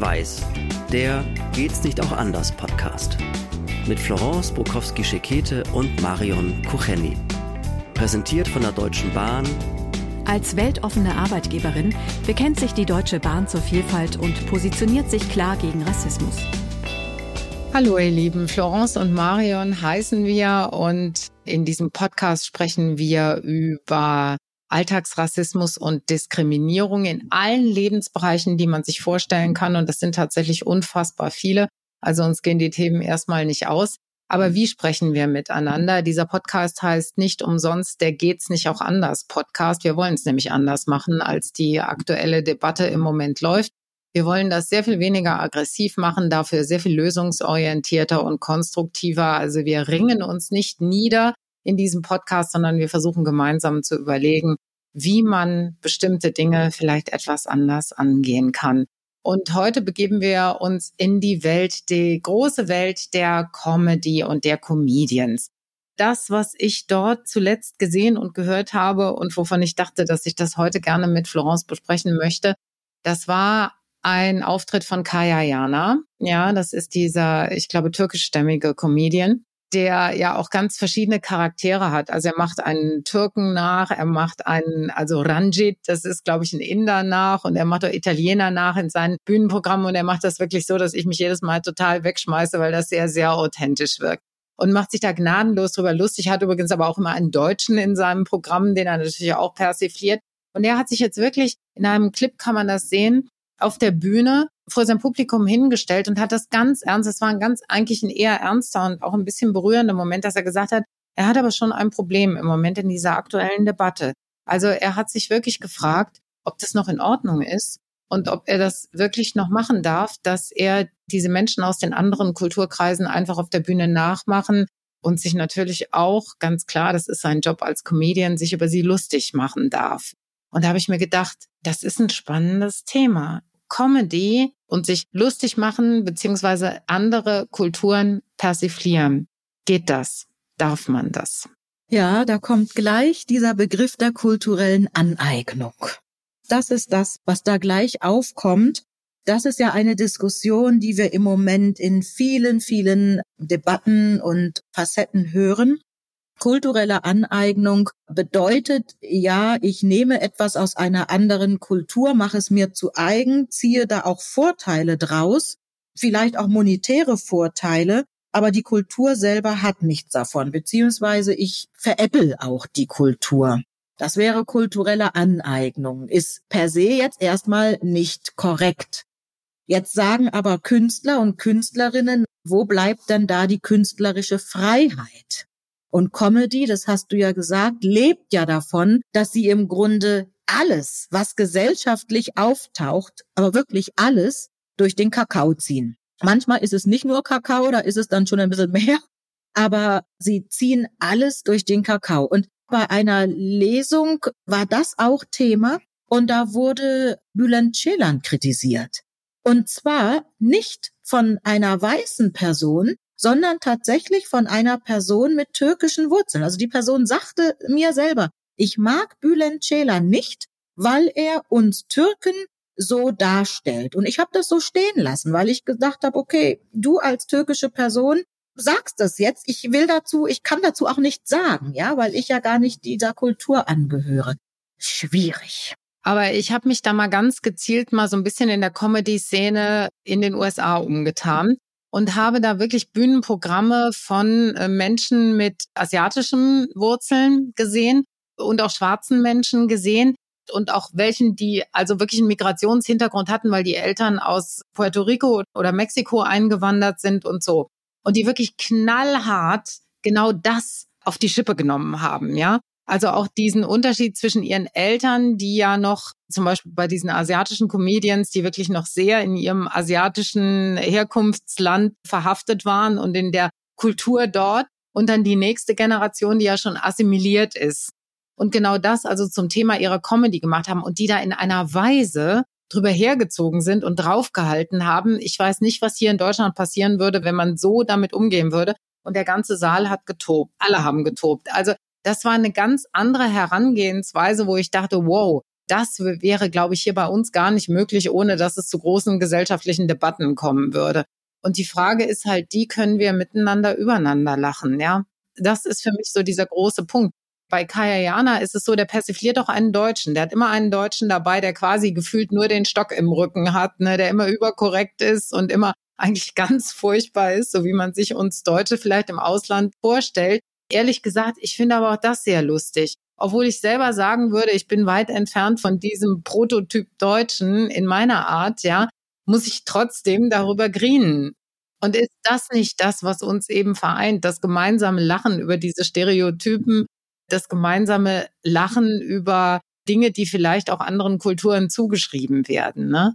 Schwarz-Weiß, der Geht's nicht auch anders Podcast. Mit Florence Bukowski-Schekete und Marion Kucheni. Präsentiert von der Deutschen Bahn. Als weltoffene Arbeitgeberin bekennt sich die Deutsche Bahn zur Vielfalt und positioniert sich klar gegen Rassismus. Hallo ihr Lieben, Florence und Marion heißen wir und in diesem Podcast sprechen wir über Alltagsrassismus und Diskriminierung in allen Lebensbereichen, die man sich vorstellen kann. Und das sind tatsächlich unfassbar viele. Also uns gehen die Themen erstmal nicht aus. Aber wie sprechen wir miteinander? Dieser Podcast heißt nicht umsonst, der geht's nicht auch anders Podcast. Wir wollen es nämlich anders machen, als die aktuelle Debatte im Moment läuft. Wir wollen das sehr viel weniger aggressiv machen, dafür sehr viel lösungsorientierter und konstruktiver. Also wir ringen uns nicht nieder, in diesem Podcast, sondern wir versuchen gemeinsam zu überlegen, wie man bestimmte Dinge vielleicht etwas anders angehen kann. Und heute begeben wir uns in die Welt, die große Welt der Comedy und der Comedians. Das, was ich dort zuletzt gesehen und gehört habe und wovon ich dachte, dass ich das heute gerne mit Florence besprechen möchte, das war ein Auftritt von Kaya Jana. Ja, das ist dieser, ich glaube, türkischstämmige Comedian der ja auch ganz verschiedene Charaktere hat. Also er macht einen Türken nach, er macht einen, also Ranjit, das ist, glaube ich, ein Inder nach und er macht auch Italiener nach in seinen Bühnenprogrammen und er macht das wirklich so, dass ich mich jedes Mal total wegschmeiße, weil das sehr, sehr authentisch wirkt. Und macht sich da gnadenlos drüber lustig, hat übrigens aber auch immer einen Deutschen in seinem Programm, den er natürlich auch persifliert. Und er hat sich jetzt wirklich, in einem Clip kann man das sehen, auf der Bühne vor sein Publikum hingestellt und hat das ganz ernst, es war ein ganz eigentlich ein eher ernster und auch ein bisschen berührender Moment, dass er gesagt hat, er hat aber schon ein Problem im Moment in dieser aktuellen Debatte. Also er hat sich wirklich gefragt, ob das noch in Ordnung ist und ob er das wirklich noch machen darf, dass er diese Menschen aus den anderen Kulturkreisen einfach auf der Bühne nachmachen und sich natürlich auch ganz klar, das ist sein Job als Comedian, sich über sie lustig machen darf. Und da habe ich mir gedacht, das ist ein spannendes Thema. Comedy und sich lustig machen beziehungsweise andere Kulturen persiflieren. Geht das? Darf man das? Ja, da kommt gleich dieser Begriff der kulturellen Aneignung. Das ist das, was da gleich aufkommt. Das ist ja eine Diskussion, die wir im Moment in vielen, vielen Debatten und Facetten hören. Kulturelle Aneignung bedeutet, ja, ich nehme etwas aus einer anderen Kultur, mache es mir zu eigen, ziehe da auch Vorteile draus, vielleicht auch monetäre Vorteile, aber die Kultur selber hat nichts davon, beziehungsweise ich veräppel auch die Kultur. Das wäre kulturelle Aneignung, ist per se jetzt erstmal nicht korrekt. Jetzt sagen aber Künstler und Künstlerinnen, wo bleibt denn da die künstlerische Freiheit? Und Comedy, das hast du ja gesagt, lebt ja davon, dass sie im Grunde alles, was gesellschaftlich auftaucht, aber wirklich alles, durch den Kakao ziehen. Manchmal ist es nicht nur Kakao, da ist es dann schon ein bisschen mehr, aber sie ziehen alles durch den Kakao. Und bei einer Lesung war das auch Thema und da wurde Bülent Ceylan kritisiert. Und zwar nicht von einer weißen Person, sondern tatsächlich von einer Person mit türkischen Wurzeln. Also die Person sagte mir selber, ich mag Bülent Ceylan nicht, weil er uns Türken so darstellt. Und ich habe das so stehen lassen, weil ich gedacht habe, okay, du als türkische Person sagst das jetzt. Ich will dazu, ich kann dazu auch nichts sagen, ja, weil ich ja gar nicht dieser Kultur angehöre. Schwierig. Aber ich habe mich da mal ganz gezielt mal so ein bisschen in der Comedy-Szene in den USA umgetan und habe da wirklich Bühnenprogramme von äh, Menschen mit asiatischen Wurzeln gesehen und auch schwarzen Menschen gesehen und auch welchen, die also wirklich einen Migrationshintergrund hatten, weil die Eltern aus Puerto Rico oder Mexiko eingewandert sind und so. Und die wirklich knallhart genau das auf die Schippe genommen haben, ja. Also auch diesen Unterschied zwischen ihren Eltern, die ja noch zum Beispiel bei diesen asiatischen Comedians, die wirklich noch sehr in ihrem asiatischen Herkunftsland verhaftet waren und in der Kultur dort und dann die nächste Generation, die ja schon assimiliert ist. Und genau das also zum Thema ihrer Comedy gemacht haben und die da in einer Weise drüber hergezogen sind und draufgehalten haben. Ich weiß nicht, was hier in Deutschland passieren würde, wenn man so damit umgehen würde. Und der ganze Saal hat getobt. Alle haben getobt. Also das war eine ganz andere Herangehensweise, wo ich dachte, wow, das wäre, glaube ich, hier bei uns gar nicht möglich, ohne dass es zu großen gesellschaftlichen Debatten kommen würde. Und die Frage ist halt, die können wir miteinander übereinander lachen, ja? Das ist für mich so dieser große Punkt. Bei Kaya Jana ist es so, der persifliert auch einen Deutschen. Der hat immer einen Deutschen dabei, der quasi gefühlt nur den Stock im Rücken hat, ne, der immer überkorrekt ist und immer eigentlich ganz furchtbar ist, so wie man sich uns Deutsche vielleicht im Ausland vorstellt. Ehrlich gesagt, ich finde aber auch das sehr lustig. Obwohl ich selber sagen würde, ich bin weit entfernt von diesem Prototyp Deutschen in meiner Art, ja, muss ich trotzdem darüber grinen. Und ist das nicht das, was uns eben vereint? Das gemeinsame Lachen über diese Stereotypen, das gemeinsame Lachen über Dinge, die vielleicht auch anderen Kulturen zugeschrieben werden. Ne?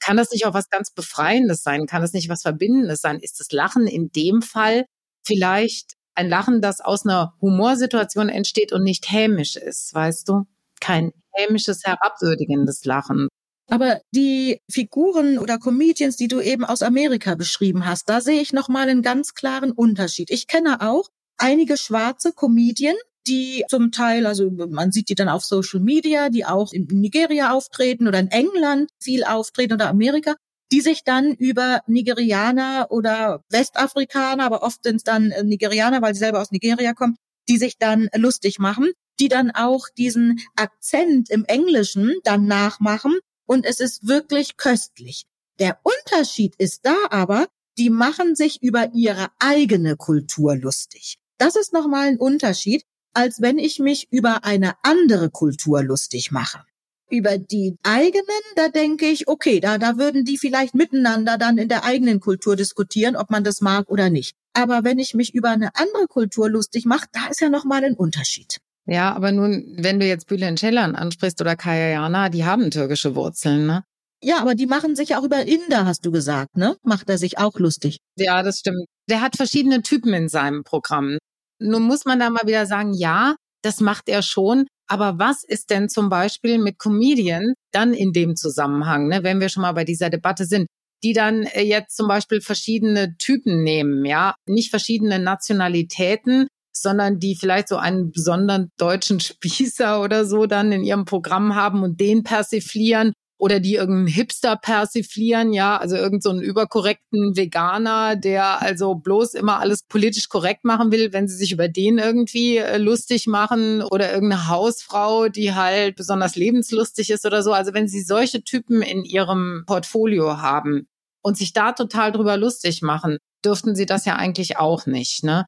Kann das nicht auch was ganz Befreiendes sein? Kann das nicht was Verbindendes sein? Ist das Lachen in dem Fall vielleicht ein Lachen, das aus einer Humorsituation entsteht und nicht hämisch ist, weißt du? Kein hämisches, herabwürdigendes Lachen. Aber die Figuren oder Comedians, die du eben aus Amerika beschrieben hast, da sehe ich nochmal einen ganz klaren Unterschied. Ich kenne auch einige schwarze Comedien, die zum Teil, also man sieht die dann auf Social Media, die auch in Nigeria auftreten oder in England viel auftreten oder Amerika, die sich dann über Nigerianer oder Westafrikaner, aber oft sind es dann äh, Nigerianer, weil sie selber aus Nigeria kommen, die sich dann lustig machen, die dann auch diesen Akzent im Englischen dann nachmachen und es ist wirklich köstlich. Der Unterschied ist da aber, die machen sich über ihre eigene Kultur lustig. Das ist nochmal ein Unterschied, als wenn ich mich über eine andere Kultur lustig mache. Über die eigenen, da denke ich, okay, da, da würden die vielleicht miteinander dann in der eigenen Kultur diskutieren, ob man das mag oder nicht. Aber wenn ich mich über eine andere Kultur lustig mache, da ist ja nochmal ein Unterschied. Ja, aber nun, wenn du jetzt Bülent Ceylan ansprichst oder Kaya Jana, die haben türkische Wurzeln, ne? Ja, aber die machen sich ja auch über Inder, hast du gesagt, ne? Macht er sich auch lustig. Ja, das stimmt. Der hat verschiedene Typen in seinem Programm. Nun muss man da mal wieder sagen, ja, das macht er schon. Aber was ist denn zum Beispiel mit Comedian dann in dem Zusammenhang, ne, wenn wir schon mal bei dieser Debatte sind, die dann äh, jetzt zum Beispiel verschiedene Typen nehmen, ja, nicht verschiedene Nationalitäten, sondern die vielleicht so einen besonderen deutschen Spießer oder so dann in ihrem Programm haben und den persiflieren oder die irgendeinen Hipster persiflieren, ja, also irgendeinen so überkorrekten Veganer, der also bloß immer alles politisch korrekt machen will, wenn sie sich über den irgendwie äh, lustig machen oder irgendeine Hausfrau, die halt besonders lebenslustig ist oder so. Also wenn sie solche Typen in ihrem Portfolio haben und sich da total drüber lustig machen, dürften sie das ja eigentlich auch nicht, ne?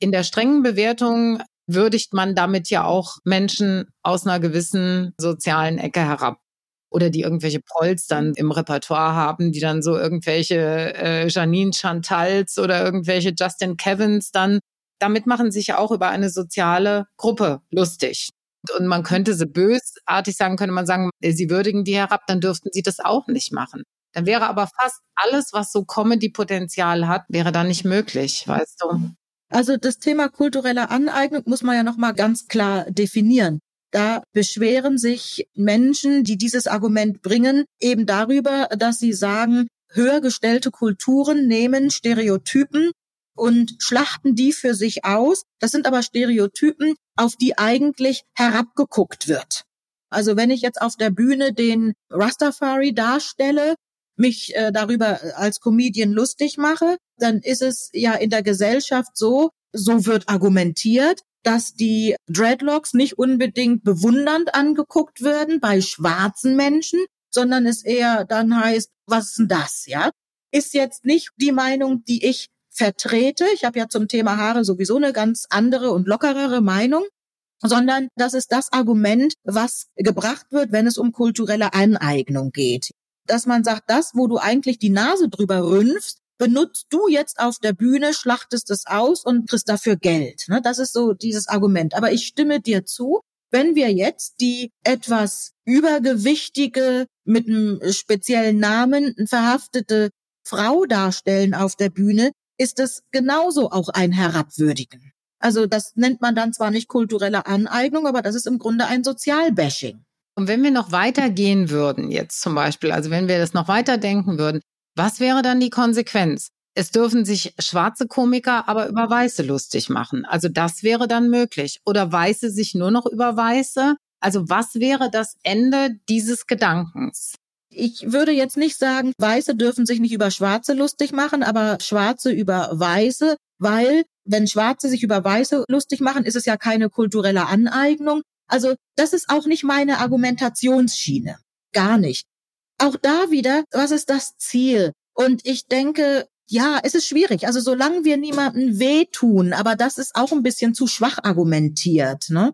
In der strengen Bewertung würdigt man damit ja auch Menschen aus einer gewissen sozialen Ecke herab oder die irgendwelche Prolls dann im Repertoire haben, die dann so irgendwelche äh, Janine Chantals oder irgendwelche Justin Kevins dann, damit machen sich ja auch über eine soziale Gruppe lustig. Und man könnte sie bösartig sagen, könnte man sagen, äh, sie würdigen die herab, dann dürften sie das auch nicht machen. Dann wäre aber fast alles, was so Comedy-Potenzial hat, wäre dann nicht möglich, weißt du? Also das Thema kulturelle Aneignung muss man ja nochmal ganz klar definieren. Da beschweren sich Menschen, die dieses Argument bringen, eben darüber, dass sie sagen, höher gestellte Kulturen nehmen Stereotypen und schlachten die für sich aus. Das sind aber Stereotypen, auf die eigentlich herabgeguckt wird. Also wenn ich jetzt auf der Bühne den Rastafari darstelle, mich äh, darüber als Comedian lustig mache, dann ist es ja in der Gesellschaft so, so wird argumentiert, dass die Dreadlocks nicht unbedingt bewundernd angeguckt werden bei schwarzen Menschen, sondern es eher dann heißt, was ist denn das, ja? Ist jetzt nicht die Meinung, die ich vertrete. Ich habe ja zum Thema Haare sowieso eine ganz andere und lockerere Meinung, sondern das ist das Argument, was gebracht wird, wenn es um kulturelle Aneignung geht. Dass man sagt, das, wo du eigentlich die Nase drüber rümpfst, benutzt du jetzt auf der Bühne, schlachtest es aus und kriegst dafür Geld. Ne? Das ist so dieses Argument. Aber ich stimme dir zu, wenn wir jetzt die etwas übergewichtige, mit einem speziellen Namen verhaftete Frau darstellen auf der Bühne, ist es genauso auch ein Herabwürdigen. Also das nennt man dann zwar nicht kulturelle Aneignung, aber das ist im Grunde ein Sozialbashing. Und wenn wir noch weitergehen würden, jetzt zum Beispiel, also wenn wir das noch weiter denken würden, was wäre dann die Konsequenz? Es dürfen sich schwarze Komiker aber über Weiße lustig machen. Also das wäre dann möglich. Oder Weiße sich nur noch über Weiße Also was wäre das Ende dieses Gedankens? Ich würde jetzt nicht sagen, Weiße dürfen sich nicht über Schwarze lustig machen, aber Schwarze über Weiße, weil wenn Schwarze sich über Weiße lustig machen, ist es ja keine kulturelle Aneignung. Also das ist auch nicht meine Argumentationsschiene. Gar nicht. Auch da wieder, was ist das Ziel? Und ich denke, ja, es ist schwierig. Also solange wir niemandem wehtun, aber das ist auch ein bisschen zu schwach argumentiert. Ne?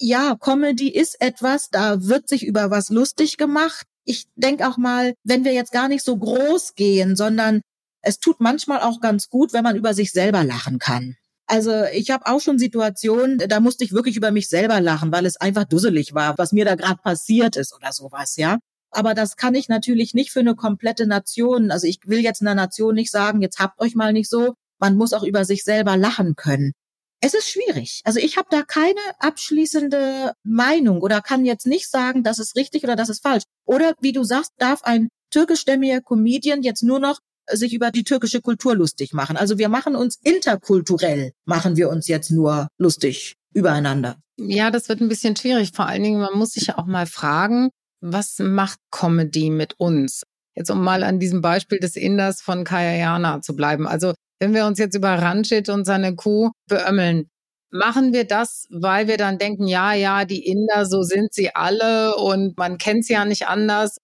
Ja, Comedy ist etwas, da wird sich über was lustig gemacht. Ich denke auch mal, wenn wir jetzt gar nicht so groß gehen, sondern es tut manchmal auch ganz gut, wenn man über sich selber lachen kann. Also ich habe auch schon Situationen, da musste ich wirklich über mich selber lachen, weil es einfach dusselig war, was mir da gerade passiert ist oder sowas, ja. Aber das kann ich natürlich nicht für eine komplette Nation. Also ich will jetzt einer Nation nicht sagen, jetzt habt euch mal nicht so. Man muss auch über sich selber lachen können. Es ist schwierig. Also ich habe da keine abschließende Meinung oder kann jetzt nicht sagen, das ist richtig oder das ist falsch. Oder wie du sagst, darf ein türkischstämmiger Comedian jetzt nur noch sich über die türkische Kultur lustig machen. Also wir machen uns interkulturell, machen wir uns jetzt nur lustig übereinander. Ja, das wird ein bisschen schwierig. Vor allen Dingen, man muss sich ja auch mal fragen, was macht Comedy mit uns? Jetzt um mal an diesem Beispiel des Inders von Kayayana zu bleiben. Also wenn wir uns jetzt über Ranjit und seine Kuh beömmeln, machen wir das, weil wir dann denken, ja, ja, die Inder, so sind sie alle und man kennt sie ja nicht anders.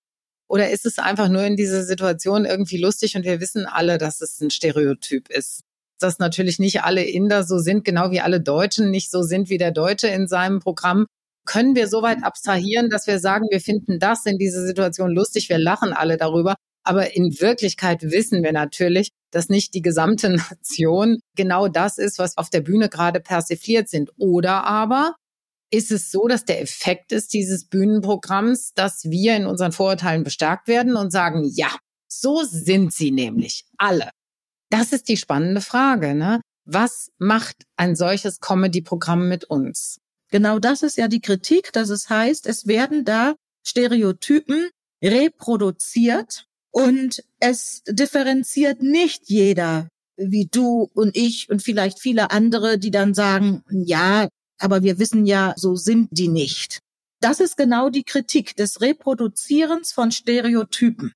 Oder ist es einfach nur in dieser Situation irgendwie lustig und wir wissen alle, dass es ein Stereotyp ist? Dass natürlich nicht alle Inder so sind, genau wie alle Deutschen nicht so sind wie der Deutsche in seinem Programm können wir so weit abstrahieren, dass wir sagen, wir finden das in dieser Situation lustig, wir lachen alle darüber. Aber in Wirklichkeit wissen wir natürlich, dass nicht die gesamte Nation genau das ist, was auf der Bühne gerade persifliert sind. Oder aber ist es so, dass der Effekt ist dieses Bühnenprogramms, dass wir in unseren Vorurteilen bestärkt werden und sagen, ja, so sind sie nämlich alle. Das ist die spannende Frage. Ne? Was macht ein solches Comedy-Programm mit uns? Genau das ist ja die Kritik, dass es heißt, es werden da Stereotypen reproduziert und es differenziert nicht jeder wie du und ich und vielleicht viele andere, die dann sagen, ja, aber wir wissen ja, so sind die nicht. Das ist genau die Kritik des Reproduzierens von Stereotypen.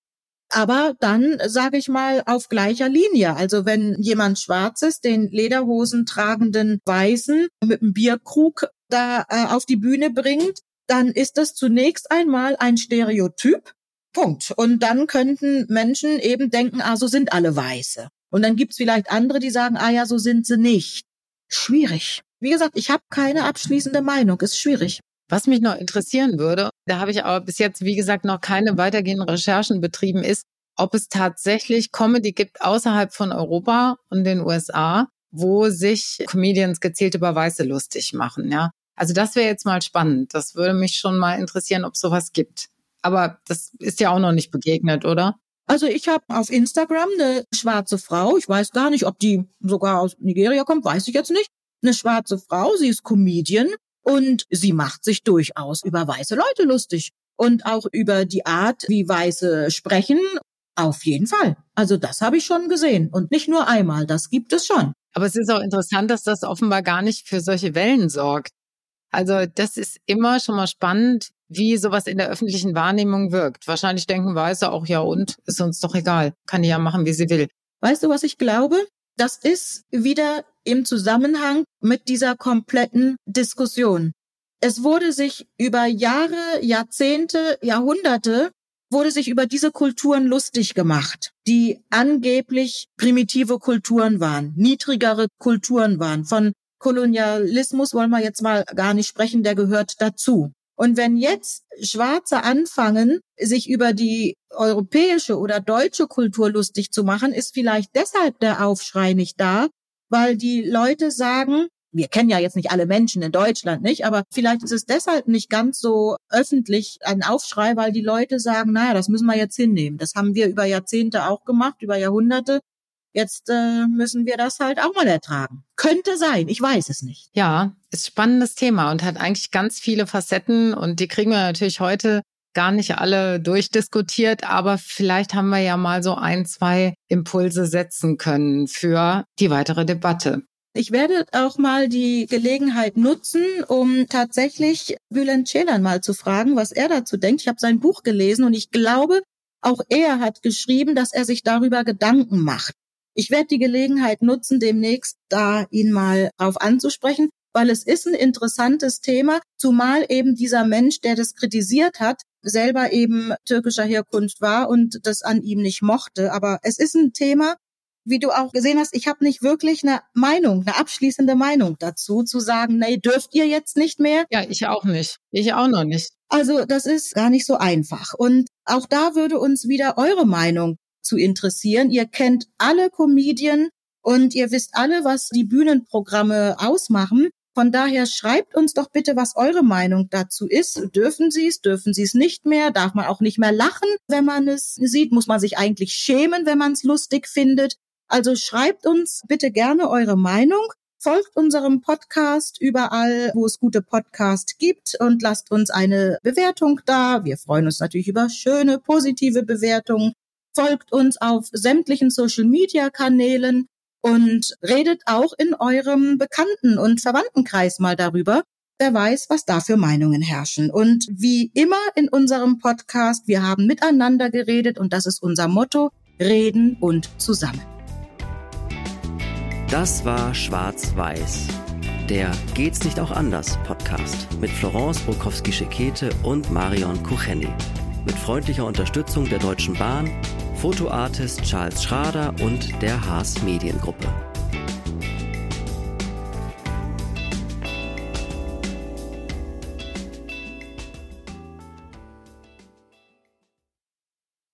Aber dann, sage ich mal, auf gleicher Linie. Also wenn jemand Schwarzes den Lederhosen tragenden Weißen mit einem Bierkrug da äh, auf die Bühne bringt, dann ist das zunächst einmal ein Stereotyp. Punkt. Und dann könnten Menschen eben denken, ah, so sind alle Weiße. Und dann gibt's vielleicht andere, die sagen, ah ja, so sind sie nicht. Schwierig. Wie gesagt, ich habe keine abschließende Meinung. Ist schwierig. Was mich noch interessieren würde, da habe ich aber bis jetzt, wie gesagt, noch keine weitergehenden Recherchen betrieben, ist, ob es tatsächlich Comedy gibt außerhalb von Europa und den USA, wo sich Comedians gezielt über Weiße lustig machen, ja. Also das wäre jetzt mal spannend. Das würde mich schon mal interessieren, ob sowas gibt. Aber das ist ja auch noch nicht begegnet, oder? Also ich habe auf Instagram eine schwarze Frau, ich weiß gar nicht, ob die sogar aus Nigeria kommt, weiß ich jetzt nicht. Eine schwarze Frau, sie ist Comedian und sie macht sich durchaus über weiße Leute lustig und auch über die Art, wie Weiße sprechen. Auf jeden Fall. Also das habe ich schon gesehen und nicht nur einmal, das gibt es schon. Aber es ist auch interessant, dass das offenbar gar nicht für solche Wellen sorgt. Also das ist immer schon mal spannend, wie sowas in der öffentlichen Wahrnehmung wirkt. Wahrscheinlich denken Weiße auch, ja und, ist uns doch egal, kann die ja machen, wie sie will. Weißt du, was ich glaube? Das ist wieder im Zusammenhang mit dieser kompletten Diskussion. Es wurde sich über Jahre, Jahrzehnte, Jahrhunderte wurde sich über diese Kulturen lustig gemacht, die angeblich primitive Kulturen waren, niedrigere Kulturen waren. Von Kolonialismus wollen wir jetzt mal gar nicht sprechen, der gehört dazu. Und wenn jetzt Schwarze anfangen, sich über die europäische oder deutsche Kultur lustig zu machen, ist vielleicht deshalb der Aufschrei nicht da, weil die Leute sagen, wir kennen ja jetzt nicht alle Menschen in Deutschland nicht, aber vielleicht ist es deshalb nicht ganz so öffentlich ein Aufschrei, weil die Leute sagen, naja, das müssen wir jetzt hinnehmen. Das haben wir über Jahrzehnte auch gemacht, über Jahrhunderte. Jetzt äh, müssen wir das halt auch mal ertragen. Könnte sein, ich weiß es nicht. Ja, ist spannendes Thema und hat eigentlich ganz viele Facetten und die kriegen wir natürlich heute gar nicht alle durchdiskutiert, aber vielleicht haben wir ja mal so ein, zwei Impulse setzen können für die weitere Debatte. Ich werde auch mal die Gelegenheit nutzen, um tatsächlich Bülent Ceylan mal zu fragen, was er dazu denkt. Ich habe sein Buch gelesen und ich glaube, auch er hat geschrieben, dass er sich darüber Gedanken macht. Ich werde die Gelegenheit nutzen, demnächst da ihn mal auf anzusprechen, weil es ist ein interessantes Thema, zumal eben dieser Mensch, der das kritisiert hat, selber eben türkischer Herkunft war und das an ihm nicht mochte. Aber es ist ein Thema, wie du auch gesehen hast, ich habe nicht wirklich eine Meinung, eine abschließende Meinung dazu, zu sagen, nee, dürft ihr jetzt nicht mehr? Ja, ich auch nicht. Ich auch noch nicht. Also das ist gar nicht so einfach. Und auch da würde uns wieder eure Meinung zu interessieren. Ihr kennt alle Comedien und ihr wisst alle, was die Bühnenprogramme ausmachen. Von daher schreibt uns doch bitte, was eure Meinung dazu ist. Dürfen Sie es, dürfen Sie es nicht mehr? Darf man auch nicht mehr lachen, wenn man es sieht? Muss man sich eigentlich schämen, wenn man es lustig findet? Also schreibt uns bitte gerne eure Meinung. Folgt unserem Podcast überall, wo es gute Podcasts gibt und lasst uns eine Bewertung da. Wir freuen uns natürlich über schöne, positive Bewertungen. Folgt uns auf sämtlichen Social-Media-Kanälen und redet auch in eurem Bekannten- und Verwandtenkreis mal darüber. Wer weiß, was da für Meinungen herrschen. Und wie immer in unserem Podcast, wir haben miteinander geredet und das ist unser Motto, reden und zusammen. Das war Schwarz-Weiß, der Geht's nicht auch anders Podcast mit Florence Brokowski-Schekete und Marion Kucheni. Mit freundlicher Unterstützung der Deutschen Bahn, Fotoartist Charles Schrader und der Haas Mediengruppe.